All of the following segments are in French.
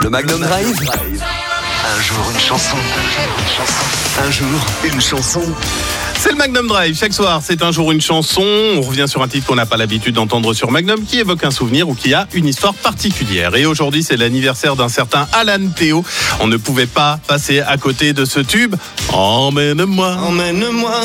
Le Magnum Drive. Un jour une chanson. Un jour une chanson. C'est le Magnum Drive. Chaque soir, c'est un jour une chanson. On revient sur un titre qu'on n'a pas l'habitude d'entendre sur Magnum, qui évoque un souvenir ou qui a une histoire particulière. Et aujourd'hui, c'est l'anniversaire d'un certain Alan Théo. On ne pouvait pas passer à côté de ce tube. Emmène-moi. Emmène-moi.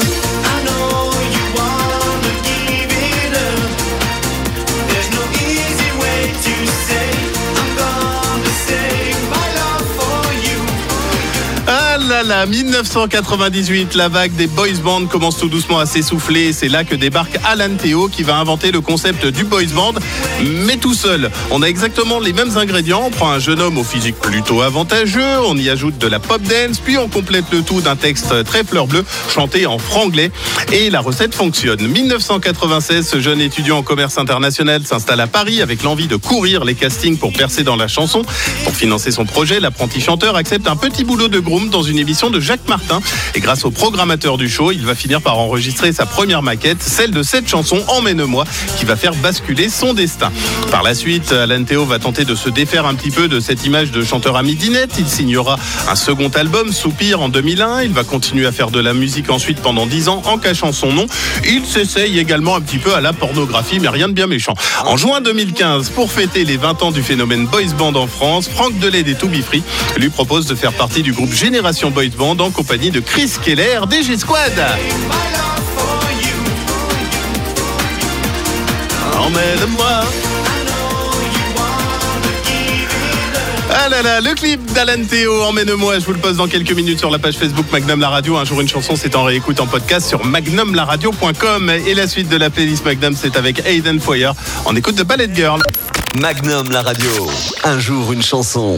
Là là, 1998, la vague des boys band commence tout doucement à s'essouffler. C'est là que débarque Alan Théo qui va inventer le concept du boys band, mais tout seul. On a exactement les mêmes ingrédients. On prend un jeune homme au physique plutôt avantageux, on y ajoute de la pop dance, puis on complète le tout d'un texte très fleur bleue chanté en franglais. Et la recette fonctionne. 1996, ce jeune étudiant en commerce international s'installe à Paris avec l'envie de courir les castings pour percer dans la chanson. Pour financer son projet, l'apprenti chanteur accepte un petit boulot de groom dans une émission de Jacques Martin. Et grâce au programmateur du show, il va finir par enregistrer sa première maquette, celle de cette chanson Emmène-moi, qui va faire basculer son destin. Par la suite, Alan Théo va tenter de se défaire un petit peu de cette image de chanteur à midinette. Il signera un second album, Soupir, en 2001. Il va continuer à faire de la musique ensuite pendant 10 ans en cachant son nom. Il s'essaye également un petit peu à la pornographie, mais rien de bien méchant. En juin 2015, pour fêter les 20 ans du phénomène Boys Band en France, Franck Delay des To Be Free lui propose de faire partie du groupe Génération Boys Band en compagnie de Chris Keller, DG Squad. Emmène-moi. Ah là là, le clip d'Alan Théo, emmène-moi, je vous le poste dans quelques minutes sur la page Facebook Magnum La Radio. Un jour une chanson, c'est en réécoute en podcast sur magnumlaradio.com. Et la suite de la playlist Magnum, c'est avec Aiden Foyer en écoute de Ballet Girl. Magnum la radio. Un jour une chanson.